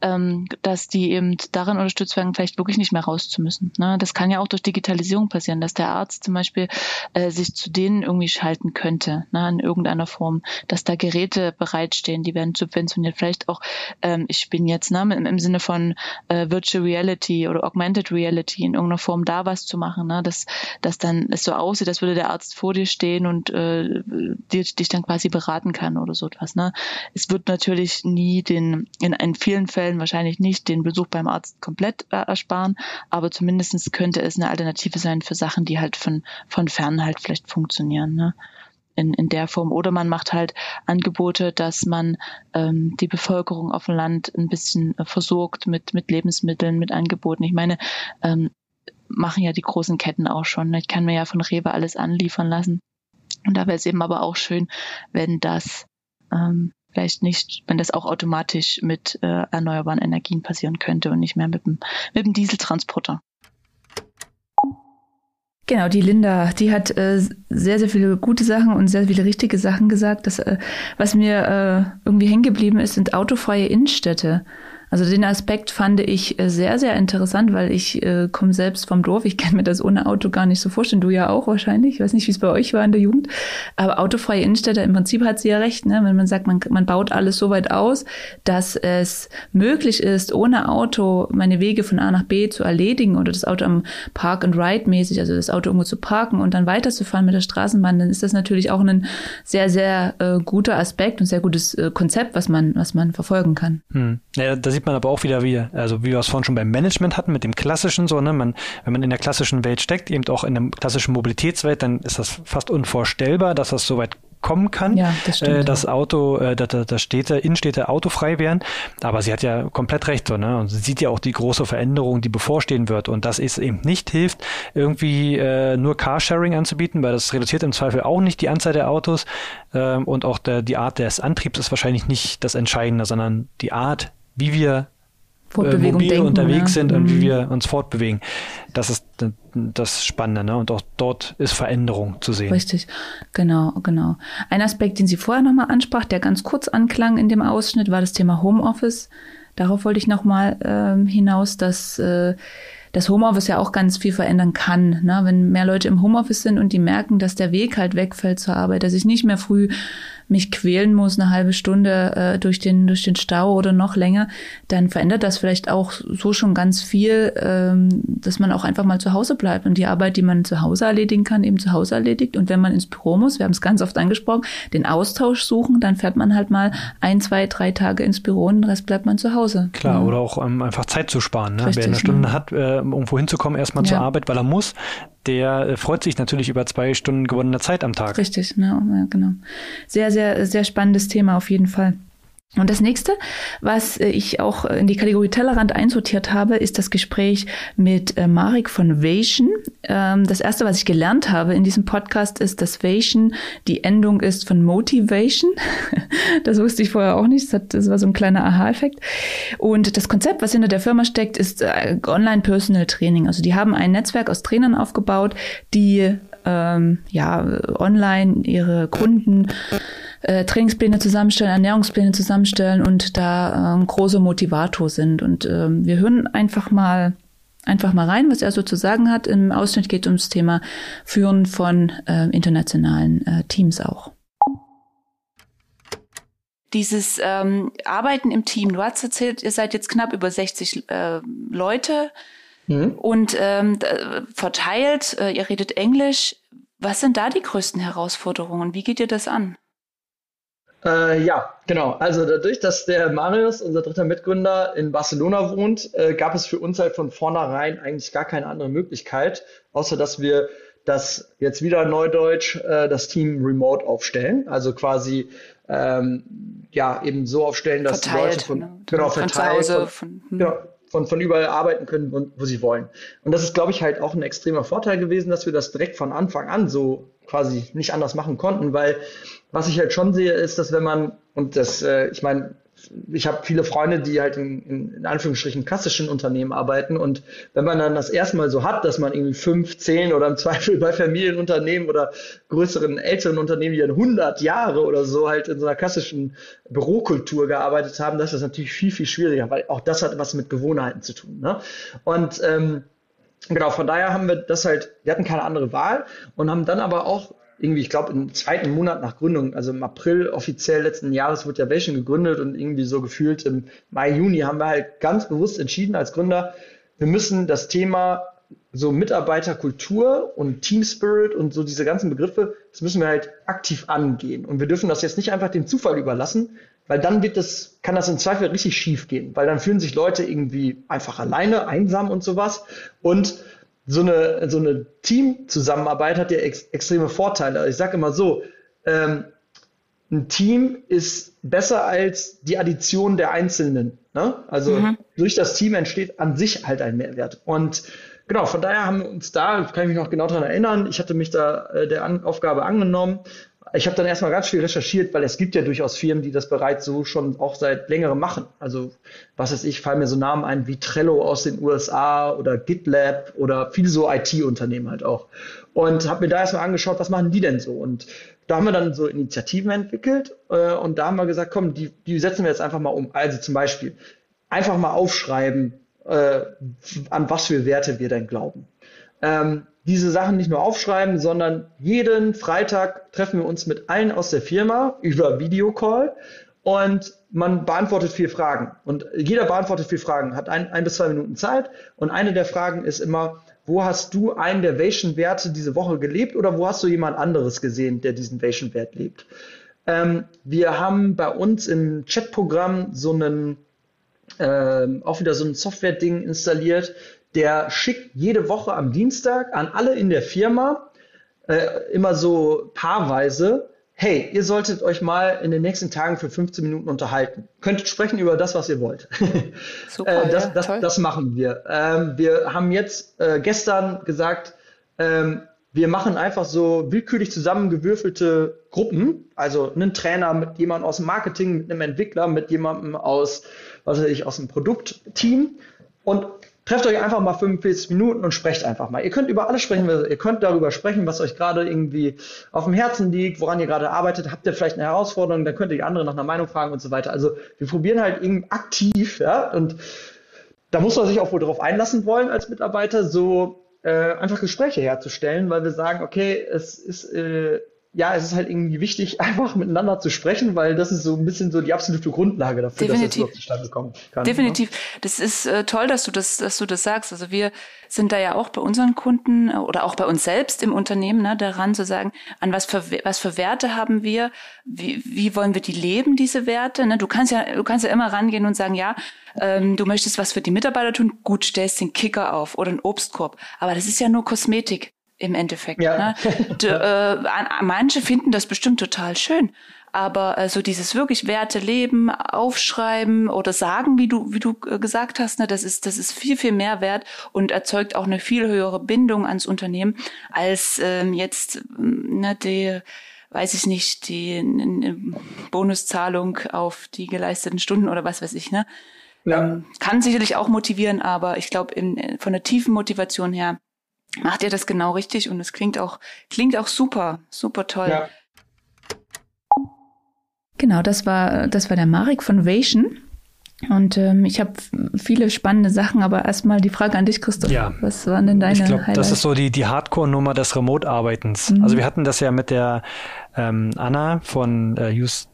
ähm, dass die eben darin unterstützt werden, vielleicht wirklich nicht mehr raus zu müssen. Ne? Das kann ja auch durch Digitalisierung passieren, dass der Arzt zum Beispiel äh, sich zu denen irgendwie schalten könnte, ne, in irgendeiner Form, dass da Geräte bereitstehen, die werden subventioniert. Vielleicht auch, ähm, ich bin jetzt ne, im, Sinne von äh, Virtual Reality oder Augmented Reality in irgendeiner Form da was zu machen, ne, dass, dass dann es so aussieht, als würde der Arzt vor dir stehen und äh, dich, dich dann quasi beraten kann oder so etwas. Ne. Es wird natürlich nie den, in, in vielen Fällen wahrscheinlich nicht den Besuch beim Arzt komplett äh, ersparen, aber zumindestens könnte es eine Alternative sein für Sachen, die halt halt von, von fern halt vielleicht funktionieren. Ne? In, in der Form. Oder man macht halt Angebote, dass man ähm, die Bevölkerung auf dem Land ein bisschen äh, versorgt mit, mit Lebensmitteln, mit Angeboten. Ich meine, ähm, machen ja die großen Ketten auch schon. Ne? Ich kann mir ja von Rewe alles anliefern lassen. Und da wäre es eben aber auch schön, wenn das ähm, vielleicht nicht, wenn das auch automatisch mit äh, erneuerbaren Energien passieren könnte und nicht mehr mit dem, mit dem Dieseltransporter. Genau, die Linda, die hat äh, sehr, sehr viele gute Sachen und sehr viele richtige Sachen gesagt. Das, äh, was mir äh, irgendwie hängen geblieben ist, sind autofreie Innenstädte. Also den Aspekt fand ich äh, sehr, sehr interessant, weil ich äh, komme selbst vom Dorf. Ich kann mir das ohne Auto gar nicht so vorstellen. Du ja auch wahrscheinlich. Ich weiß nicht, wie es bei euch war in der Jugend. Aber autofreie Innenstädte, im Prinzip hat sie ja recht, ne? wenn man sagt, man, man baut alles so weit aus, dass es möglich ist, ohne Auto meine Wege von A nach B zu erledigen oder das Auto am Park and Ride mäßig, also das Auto irgendwo zu parken und dann weiterzufahren mit der Straßenbahn, dann ist das natürlich auch ein sehr, sehr äh, guter Aspekt und sehr gutes äh, Konzept, was man, was man verfolgen kann. Hm. Ja, das sieht man aber auch wieder wie, also wie wir es vorhin schon beim Management hatten, mit dem klassischen, so, ne, man, wenn man in der klassischen Welt steckt, eben auch in der klassischen Mobilitätswelt, dann ist das fast unvorstellbar, dass das so weit kommen kann, ja, das stimmt, äh, dass Auto, äh, dass, dass Städte, Innenstädte autofrei wären. Aber sie hat ja komplett recht, so, ne? Und sie sieht ja auch die große Veränderung, die bevorstehen wird. Und dass es eben nicht hilft, irgendwie äh, nur Carsharing anzubieten, weil das reduziert im Zweifel auch nicht die Anzahl der Autos. Ähm, und auch der, die Art des Antriebs ist wahrscheinlich nicht das Entscheidende, sondern die Art, wie wir äh, mobil denken, unterwegs ja. sind und wie mhm. wir uns fortbewegen. Das ist das Spannende, ne? Und auch dort ist Veränderung zu sehen. Richtig, genau, genau. Ein Aspekt, den sie vorher nochmal ansprach, der ganz kurz anklang in dem Ausschnitt, war das Thema Homeoffice. Darauf wollte ich nochmal ähm, hinaus, dass äh, das Homeoffice ja auch ganz viel verändern kann. Ne? Wenn mehr Leute im Homeoffice sind und die merken, dass der Weg halt wegfällt zur Arbeit, dass ich nicht mehr früh mich quälen muss, eine halbe Stunde äh, durch, den, durch den Stau oder noch länger, dann verändert das vielleicht auch so schon ganz viel, ähm, dass man auch einfach mal zu Hause bleibt und die Arbeit, die man zu Hause erledigen kann, eben zu Hause erledigt. Und wenn man ins Büro muss, wir haben es ganz oft angesprochen, den Austausch suchen, dann fährt man halt mal ein, zwei, drei Tage ins Büro und den Rest bleibt man zu Hause. Klar, ja. oder auch um, einfach Zeit zu sparen. Ne? Richtig, Wer eine Stunde ja. hat, äh, um wohin zu kommen, erstmal ja. zur Arbeit, weil er muss, der äh, freut sich natürlich über zwei Stunden gewonnene Zeit am Tag. Richtig, ja, genau. Sehr, sehr, sehr spannendes Thema auf jeden Fall. Und das nächste, was äh, ich auch in die Kategorie Tellerrand einsortiert habe, ist das Gespräch mit äh, Marek von Vation. Ähm, das erste, was ich gelernt habe in diesem Podcast, ist, dass Vation die Endung ist von Motivation. das wusste ich vorher auch nicht. Das, war so ein kleiner Aha-Effekt. Und das Konzept, was hinter der Firma steckt, ist äh, Online-Personal Training. Also die haben ein Netzwerk aus Trainern aufgebaut, die ähm, ja online ihre Kunden äh, Trainingspläne zusammenstellen, Ernährungspläne zusammenstellen und da ähm, große Motivator sind. Und ähm, wir hören einfach mal einfach mal rein, was er so zu sagen hat. Im Ausschnitt geht es ums Thema Führen von äh, internationalen äh, Teams auch. Dieses ähm, Arbeiten im Team, du hast erzählt, ihr seid jetzt knapp über 60 äh, Leute mhm. und ähm, verteilt, äh, ihr redet Englisch. Was sind da die größten Herausforderungen? Wie geht ihr das an? Äh, ja, genau. Also dadurch, dass der Marius, unser dritter Mitgründer, in Barcelona wohnt, äh, gab es für uns halt von vornherein eigentlich gar keine andere Möglichkeit, außer dass wir das jetzt wieder neudeutsch äh, das Team remote aufstellen. Also quasi ähm, ja eben so aufstellen, dass verteilt, die Leute von, ne? genau, verteilt, von, von, von, hm. ja, von, von überall arbeiten können, wo, wo sie wollen. Und das ist, glaube ich, halt auch ein extremer Vorteil gewesen, dass wir das direkt von Anfang an so quasi nicht anders machen konnten, weil was ich halt schon sehe, ist, dass wenn man, und das, äh, ich meine, ich habe viele Freunde, die halt in, in, in Anführungsstrichen klassischen Unternehmen arbeiten und wenn man dann das erstmal so hat, dass man irgendwie fünf, zehn oder im Zweifel bei Familienunternehmen oder größeren, älteren Unternehmen, die dann 100 Jahre oder so halt in so einer klassischen Bürokultur gearbeitet haben, das ist natürlich viel, viel schwieriger, weil auch das hat was mit Gewohnheiten zu tun. Ne? Und ähm, genau, von daher haben wir das halt, wir hatten keine andere Wahl und haben dann aber auch irgendwie, ich glaube, im zweiten Monat nach Gründung, also im April offiziell letzten Jahres wurde ja Welchen gegründet und irgendwie so gefühlt im Mai, Juni haben wir halt ganz bewusst entschieden als Gründer, wir müssen das Thema so Mitarbeiterkultur und Team Spirit und so diese ganzen Begriffe, das müssen wir halt aktiv angehen. Und wir dürfen das jetzt nicht einfach dem Zufall überlassen, weil dann wird das, kann das im Zweifel richtig schief gehen, weil dann fühlen sich Leute irgendwie einfach alleine, einsam und sowas. Und so eine, so eine Teamzusammenarbeit hat ja ex extreme Vorteile. Ich sage immer so, ähm, ein Team ist besser als die Addition der Einzelnen. Ne? Also mhm. durch das Team entsteht an sich halt ein Mehrwert. Und genau, von daher haben wir uns da, kann ich mich noch genau daran erinnern, ich hatte mich da äh, der An Aufgabe angenommen ich habe dann erstmal ganz viel recherchiert, weil es gibt ja durchaus Firmen, die das bereits so schon auch seit längerem machen. Also was weiß ich, fallen mir so Namen ein wie Trello aus den USA oder GitLab oder viele so IT-Unternehmen halt auch. Und habe mir da erstmal angeschaut, was machen die denn so? Und da haben wir dann so Initiativen entwickelt äh, und da haben wir gesagt, komm, die, die setzen wir jetzt einfach mal um. Also zum Beispiel einfach mal aufschreiben, äh, an was für Werte wir denn glauben. Ähm, diese Sachen nicht nur aufschreiben, sondern jeden Freitag treffen wir uns mit allen aus der Firma über Videocall und man beantwortet vier Fragen. Und jeder beantwortet vier Fragen, hat ein, ein bis zwei Minuten Zeit. Und eine der Fragen ist immer, wo hast du einen der Vation-Werte diese Woche gelebt oder wo hast du jemand anderes gesehen, der diesen Vation-Wert lebt? Ähm, wir haben bei uns im Chatprogramm so einen, äh, auch wieder so ein Software-Ding installiert, der schickt jede Woche am Dienstag an alle in der Firma äh, immer so paarweise, hey, ihr solltet euch mal in den nächsten Tagen für 15 Minuten unterhalten. Könntet sprechen über das, was ihr wollt. Super, äh, das, ja, das, das, machen wir. Ähm, wir haben jetzt äh, gestern gesagt, ähm, wir machen einfach so willkürlich zusammengewürfelte Gruppen, also einen Trainer mit jemandem aus dem Marketing, mit einem Entwickler, mit jemandem aus, was weiß ich, aus dem Produktteam und Trefft euch einfach mal 45 Minuten und sprecht einfach mal. Ihr könnt über alles sprechen, ihr könnt darüber sprechen, was euch gerade irgendwie auf dem Herzen liegt, woran ihr gerade arbeitet. Habt ihr vielleicht eine Herausforderung, dann könnt ihr die andere nach einer Meinung fragen und so weiter. Also wir probieren halt irgendwie aktiv, ja, und da muss man sich auch wohl darauf einlassen wollen als Mitarbeiter, so äh, einfach Gespräche herzustellen, weil wir sagen, okay, es ist äh, ja, es ist halt irgendwie wichtig, einfach miteinander zu sprechen, weil das ist so ein bisschen so die absolute Grundlage dafür, Definitiv. dass das überhaupt zustande kommen kann. Ne? Definitiv. Ne? Das ist äh, toll, dass du das, dass du das sagst. Also wir sind da ja auch bei unseren Kunden äh, oder auch bei uns selbst im Unternehmen ne, daran zu sagen, an was für was für Werte haben wir, wie, wie wollen wir die leben, diese Werte. Ne? Du kannst ja, du kannst ja immer rangehen und sagen, ja, ähm, du möchtest was für die Mitarbeiter tun, gut, stellst den Kicker auf oder einen Obstkorb. Aber das ist ja nur Kosmetik im Endeffekt. Ja. Ne? D, äh, manche finden das bestimmt total schön. Aber äh, so dieses wirklich Werte leben, aufschreiben oder sagen, wie du, wie du äh, gesagt hast, ne, das ist, das ist viel, viel mehr wert und erzeugt auch eine viel höhere Bindung ans Unternehmen als ähm, jetzt ne, die, weiß ich nicht, die Bonuszahlung auf die geleisteten Stunden oder was weiß ich, ne? Ja. Ähm, kann sicherlich auch motivieren, aber ich glaube, von der tiefen Motivation her macht ihr das genau richtig und es klingt auch, klingt auch super, super toll. Ja. Genau, das war, das war der Marek von Vation. Und ähm, ich habe viele spannende Sachen, aber erstmal die Frage an dich, Christoph. Ja. Was waren denn deine Ich glaube, das ist so die, die Hardcore-Nummer des Remote-Arbeitens. Mhm. Also wir hatten das ja mit der ähm, Anna von äh, Use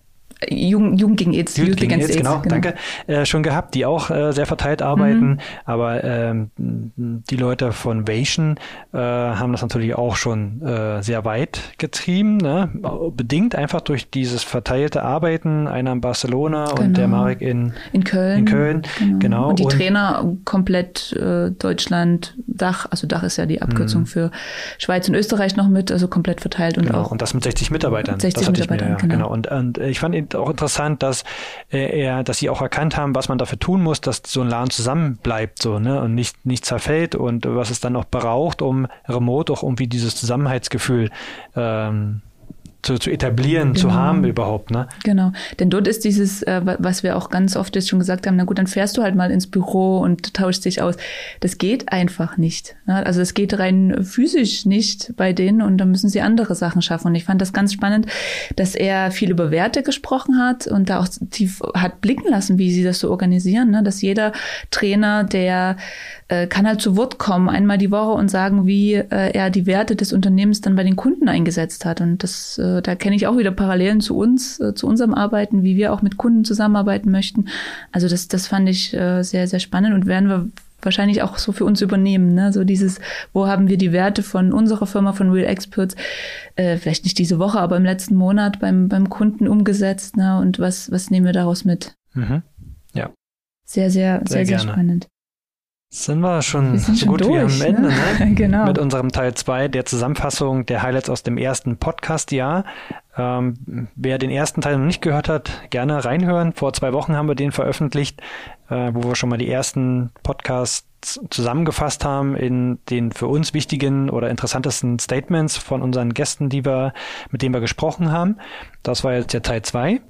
Jugend, Jugend gegen AIDS, Jugend gegen AIDS, genau, genau, danke, äh, schon gehabt, die auch äh, sehr verteilt arbeiten, mhm. aber ähm, die Leute von Vation äh, haben das natürlich auch schon äh, sehr weit getrieben, ne? bedingt einfach durch dieses verteilte Arbeiten, einer in Barcelona genau. und der genau. Marek in, in Köln. In Köln, genau. genau. Und die und, Trainer komplett äh, Deutschland, Dach, also Dach ist ja die Abkürzung mhm. für Schweiz und Österreich noch mit, also komplett verteilt und genau. auch. Und das mit 60 Mitarbeitern. 60 Mitarbeitern, mir, genau. genau. Und, und ich fand auch interessant, dass äh, er, dass sie auch erkannt haben, was man dafür tun muss, dass so ein Laden zusammenbleibt so, ne, und nicht, nicht zerfällt und was es dann noch braucht, um remote auch irgendwie dieses Zusammenhaltsgefühl ähm, zu, zu etablieren, genau. zu haben überhaupt, ne? Genau. Denn dort ist dieses, äh, was wir auch ganz oft jetzt schon gesagt haben, na gut, dann fährst du halt mal ins Büro und tauschst dich aus. Das geht einfach nicht. Ne? Also es geht rein physisch nicht bei denen und dann müssen sie andere Sachen schaffen. Und ich fand das ganz spannend, dass er viel über Werte gesprochen hat und da auch tief hat blicken lassen, wie sie das so organisieren, ne? dass jeder Trainer, der äh, kann halt zu Wort kommen, einmal die Woche und sagen, wie äh, er die Werte des Unternehmens dann bei den Kunden eingesetzt hat. Und das, äh, da kenne ich auch wieder Parallelen zu uns, äh, zu unserem Arbeiten, wie wir auch mit Kunden zusammenarbeiten möchten. Also das, das fand ich äh, sehr, sehr spannend und werden wir wahrscheinlich auch so für uns übernehmen. Ne? So dieses, wo haben wir die Werte von unserer Firma, von Real Experts, äh, vielleicht nicht diese Woche, aber im letzten Monat beim, beim Kunden umgesetzt. Ne? Und was, was nehmen wir daraus mit? Mhm. Ja. Sehr, sehr, sehr, sehr, sehr spannend. Sind wir schon wir so gut durch, wie am Ende, ne? ne? genau. Mit unserem Teil 2 der Zusammenfassung der Highlights aus dem ersten Podcast-Jahr. Ähm, wer den ersten Teil noch nicht gehört hat, gerne reinhören. Vor zwei Wochen haben wir den veröffentlicht, äh, wo wir schon mal die ersten Podcasts zusammengefasst haben in den für uns wichtigen oder interessantesten Statements von unseren Gästen, die wir, mit denen wir gesprochen haben. Das war jetzt der Teil 2.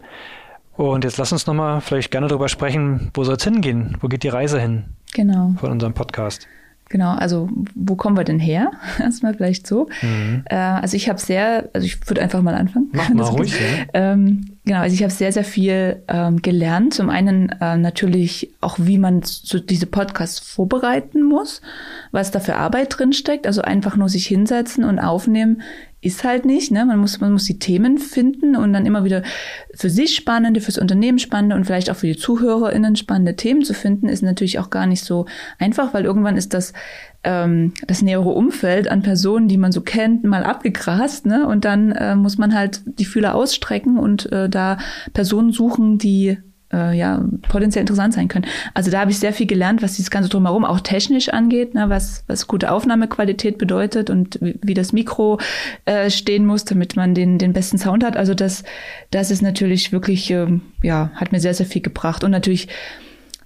Und jetzt lass uns nochmal vielleicht gerne darüber sprechen, wo soll es hingehen? Wo geht die Reise hin? Genau. Von unserem Podcast. Genau, also wo kommen wir denn her? Erstmal vielleicht so. Mhm. Äh, also ich habe sehr, also ich würde einfach mal anfangen. Mach mal ruhig. Ja. Ähm, genau, also ich habe sehr, sehr viel ähm, gelernt. Zum einen äh, natürlich auch, wie man so diese Podcasts vorbereiten muss, was da für Arbeit drin steckt. Also einfach nur sich hinsetzen und aufnehmen ist halt nicht. Ne? Man, muss, man muss die Themen finden und dann immer wieder für sich spannende, fürs Unternehmen spannende und vielleicht auch für die ZuhörerInnen spannende Themen zu finden, ist natürlich auch gar nicht so einfach, weil irgendwann ist das ähm, das nähere Umfeld an Personen, die man so kennt, mal abgegrast, ne? Und dann äh, muss man halt die Fühler ausstrecken und äh, da Personen suchen, die äh, ja potenziell interessant sein können. Also da habe ich sehr viel gelernt, was dieses ganze drumherum auch technisch angeht, ne, was was gute Aufnahmequalität bedeutet und wie, wie das Mikro äh, stehen muss, damit man den den besten Sound hat. Also das das ist natürlich wirklich ähm, ja hat mir sehr sehr viel gebracht und natürlich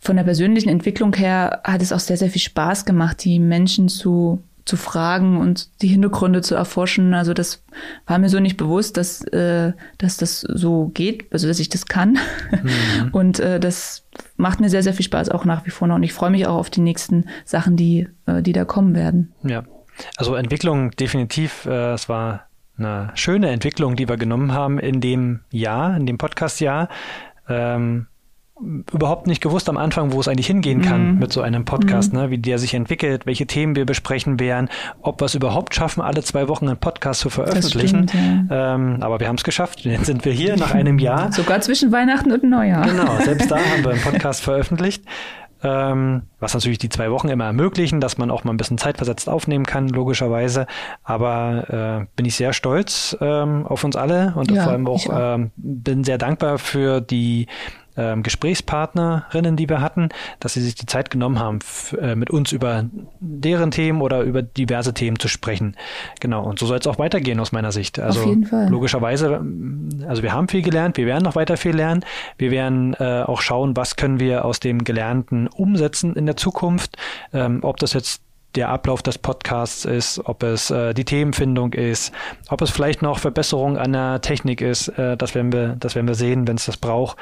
von der persönlichen Entwicklung her hat es auch sehr sehr viel Spaß gemacht, die Menschen zu zu fragen und die Hintergründe zu erforschen. Also das war mir so nicht bewusst, dass, äh, dass das so geht, also dass ich das kann. Mhm. Und äh, das macht mir sehr, sehr viel Spaß auch nach wie vor noch. Und ich freue mich auch auf die nächsten Sachen, die, äh, die da kommen werden. Ja, also Entwicklung definitiv. Äh, es war eine schöne Entwicklung, die wir genommen haben in dem Jahr, in dem Podcast-Jahr. Ähm, überhaupt nicht gewusst am Anfang, wo es eigentlich hingehen kann Mhm. mit so einem Podcast, Mhm. ne? wie der sich entwickelt, welche Themen wir besprechen werden, ob wir es überhaupt schaffen, alle zwei Wochen einen Podcast zu veröffentlichen. stimmt, ähm, aber wir haben es geschafft. Jetzt sind wir hier nach einem Jahr. Sogar zwischen Weihnachten und Neujahr. Genau, selbst da haben wir einen Podcast veröffentlicht. Ähm, was natürlich die zwei Wochen immer ermöglichen, dass man auch mal ein bisschen zeitversetzt aufnehmen kann, logischerweise. Aber äh, bin ich sehr stolz ähm, auf uns alle und Ja, vor allem auch, auch. Ähm, bin sehr dankbar für die ähm, Gesprächspartnerinnen, die wir hatten, dass sie sich die Zeit genommen haben, äh, mit uns über deren Themen oder über diverse Themen zu sprechen. Genau, und so soll es auch weitergehen aus meiner Sicht. Also jeden Fall. logischerweise, also wir haben viel gelernt, wir werden noch weiter viel lernen. Wir werden äh, auch schauen, was können wir aus dem Gelernten umsetzen in der Zukunft. Ähm, ob das jetzt der Ablauf des Podcasts ist, ob es äh, die Themenfindung ist, ob es vielleicht noch Verbesserung an der Technik ist, äh, das werden wir, das werden wir sehen, wenn es das braucht.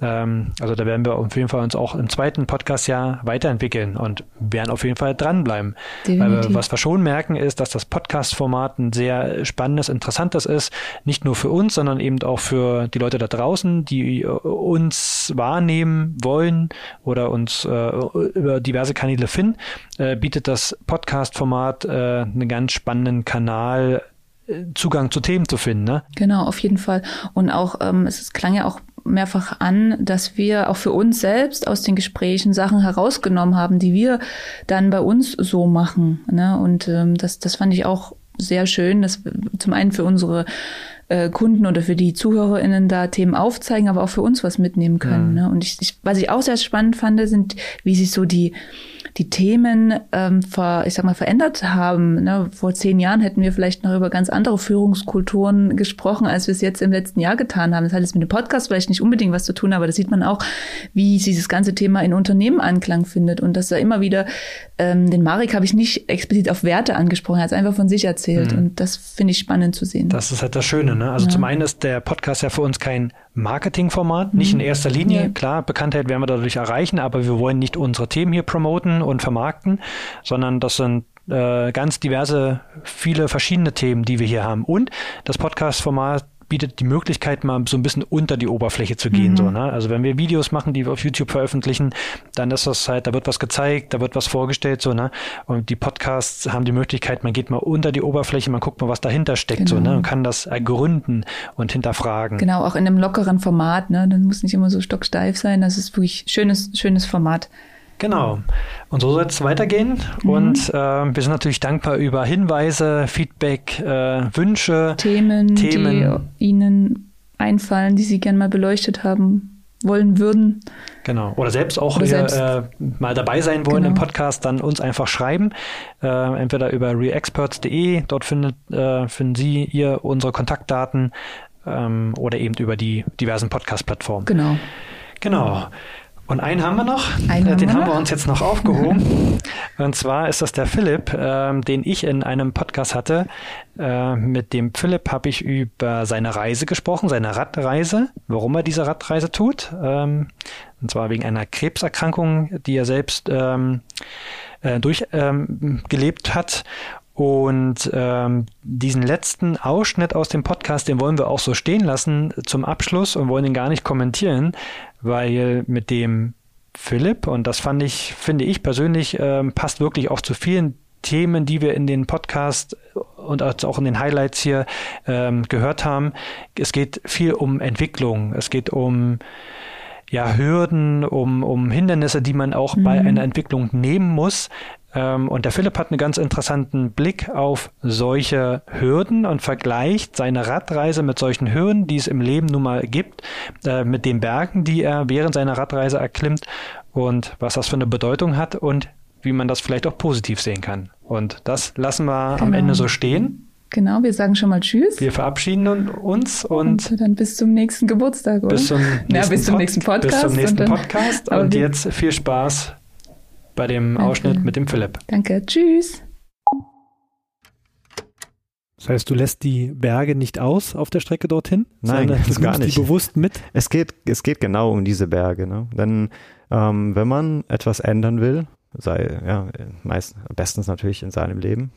Ähm, also da werden wir auf jeden Fall uns auch im zweiten Podcast-Jahr weiterentwickeln und werden auf jeden Fall dranbleiben. Weil wir, was wir schon merken, ist, dass das Podcast-Format ein sehr spannendes, interessantes ist, nicht nur für uns, sondern eben auch für die Leute da draußen, die äh, uns wahrnehmen wollen oder uns äh, über diverse Kanäle finden, äh, bietet das Podcast-Format äh, einen ganz spannenden Kanal, äh, Zugang zu Themen zu finden. Ne? Genau, auf jeden Fall. Und auch, ähm, es klang ja auch mehrfach an, dass wir auch für uns selbst aus den Gesprächen Sachen herausgenommen haben, die wir dann bei uns so machen. Ne? Und ähm, das, das fand ich auch sehr schön, dass zum einen für unsere äh, Kunden oder für die ZuhörerInnen da Themen aufzeigen, aber auch für uns was mitnehmen können. Mhm. Ne? Und ich, ich, was ich auch sehr spannend fand, sind, wie sich so die, die Themen, ähm, ver, ich sag mal, verändert haben. Ne? Vor zehn Jahren hätten wir vielleicht noch über ganz andere Führungskulturen gesprochen, als wir es jetzt im letzten Jahr getan haben. Das hat jetzt mit dem Podcast vielleicht nicht unbedingt was zu tun, aber da sieht man auch, wie dieses ganze Thema in Unternehmen Anklang findet und dass da immer wieder, ähm, den Marek habe ich nicht explizit auf Werte angesprochen, er hat es einfach von sich erzählt Mhm. und das finde ich spannend zu sehen. Das ist halt das Schöne. Ne? Also Ja. zum einen ist der Podcast ja für uns kein Marketingformat, nicht in erster Linie. Nee. Klar, Bekanntheit werden wir dadurch erreichen, aber wir wollen nicht unsere Themen hier promoten und vermarkten, sondern das sind äh, ganz diverse, viele verschiedene Themen, die wir hier haben. Und das Podcast-Format bietet die Möglichkeit, mal so ein bisschen unter die Oberfläche zu gehen. Mhm. So, ne? Also wenn wir Videos machen, die wir auf YouTube veröffentlichen, dann ist das halt, da wird was gezeigt, da wird was vorgestellt, so, ne? Und die Podcasts haben die Möglichkeit, man geht mal unter die Oberfläche, man guckt mal, was dahinter steckt, so, Genau. ne? Und kann das ergründen und hinterfragen. Genau, auch in einem lockeren Format, ne? Dann muss nicht immer so stocksteif sein. Das ist wirklich schönes, schönes Format. Genau. Und so soll es weitergehen. Mhm. Und äh, wir sind natürlich dankbar über Hinweise, Feedback, äh, Wünsche. Themen, Themen. die Ihnen einfallen, die Sie gerne mal beleuchtet haben wollen würden. Genau. Oder selbst auch Oder hier, selbst. Äh, mal dabei sein wollen Genau. im Podcast, dann uns einfach schreiben. Äh, entweder über reexperts.de, dort findet, äh, finden Sie ihr unsere Kontaktdaten ähm, oder eben über die diversen Podcast-Plattformen. Genau. Genau. Und einen haben wir noch, Einen äh, haben den wir haben wir uns jetzt noch aufgehoben. Und zwar ist das der Philipp, ähm, den ich in einem Podcast hatte. Äh, mit dem Philipp habe ich über seine Reise gesprochen, seine Radreise, warum er diese Radreise tut. Ähm, und zwar wegen einer Krebserkrankung, die er selbst ähm, äh, durchgelebt ähm, hat. Und ähm, diesen letzten Ausschnitt aus dem Podcast, den wollen wir auch so stehen lassen zum Abschluss und wollen ihn gar nicht kommentieren, weil mit dem Philipp, und das fand ich, finde ich persönlich, ähm, passt wirklich auch zu vielen Themen, die wir in den Podcast und auch in den Highlights hier ähm, gehört haben. Es geht viel um Entwicklung, es geht um ja, Hürden, um, um Hindernisse, die man auch bei einer Entwicklung nehmen muss. Ähm, und der Philipp hat einen ganz interessanten Blick auf solche Hürden und vergleicht seine Radreise mit solchen Hürden, die es im Leben nun mal gibt, äh, mit den Bergen, die er während seiner Radreise erklimmt und was das für eine Bedeutung hat und wie man das vielleicht auch positiv sehen kann. Und das lassen wir am Genau. Ende so stehen. Genau, wir sagen schon mal Tschüss. Wir verabschieden uns und und dann bis zum nächsten Geburtstag, oder? bis zum nächsten, ja, bis zum nächsten Podcast. Bis zum nächsten und dann- Und jetzt viel Spaß bei dem Danke. Ausschnitt mit dem Philipp. Danke, tschüss. Das heißt, du lässt die Berge nicht aus auf der Strecke dorthin? Nein, sondern du das gar nicht. die bewusst mit? Es geht, es geht genau um diese Berge. Ne? Denn ähm, wenn man etwas ändern will, sei ja meist bestens natürlich in seinem Leben,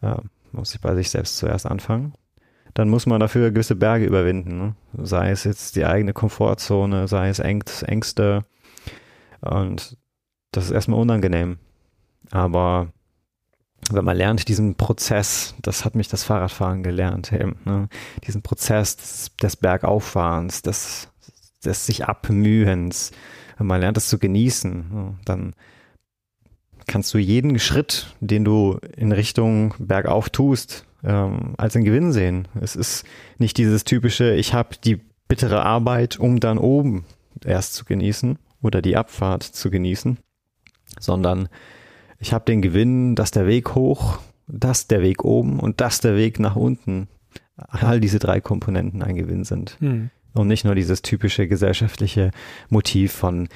äh, muss ich bei sich selbst zuerst anfangen, dann muss man dafür gewisse Berge überwinden. Ne? Sei es jetzt die eigene Komfortzone, sei es Ängste. Und das ist erstmal unangenehm. Aber wenn man lernt, diesen Prozess, das hat mich das Fahrradfahren gelernt, eben, ne? diesen Prozess des, des Bergauffahrens, des, des sich abmühens, wenn man lernt es zu genießen, ne? dann kannst du jeden Schritt, den du in Richtung bergauf tust, ähm, als einen Gewinn sehen. Es ist nicht dieses typische, ich habe die bittere Arbeit, um dann oben erst zu genießen oder die Abfahrt zu genießen, sondern ich habe den Gewinn, dass der Weg hoch, dass der Weg oben und dass der Weg nach unten, all diese drei Komponenten ein Gewinn sind. Hm. Und nicht nur dieses typische gesellschaftliche Motiv von,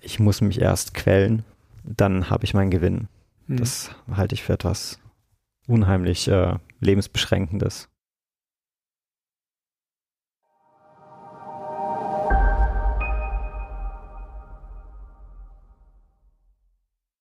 ich muss mich erst quälen, dann habe ich meinen Gewinn. Hm. Das halte ich für etwas unheimlich äh, lebensbeschränkendes.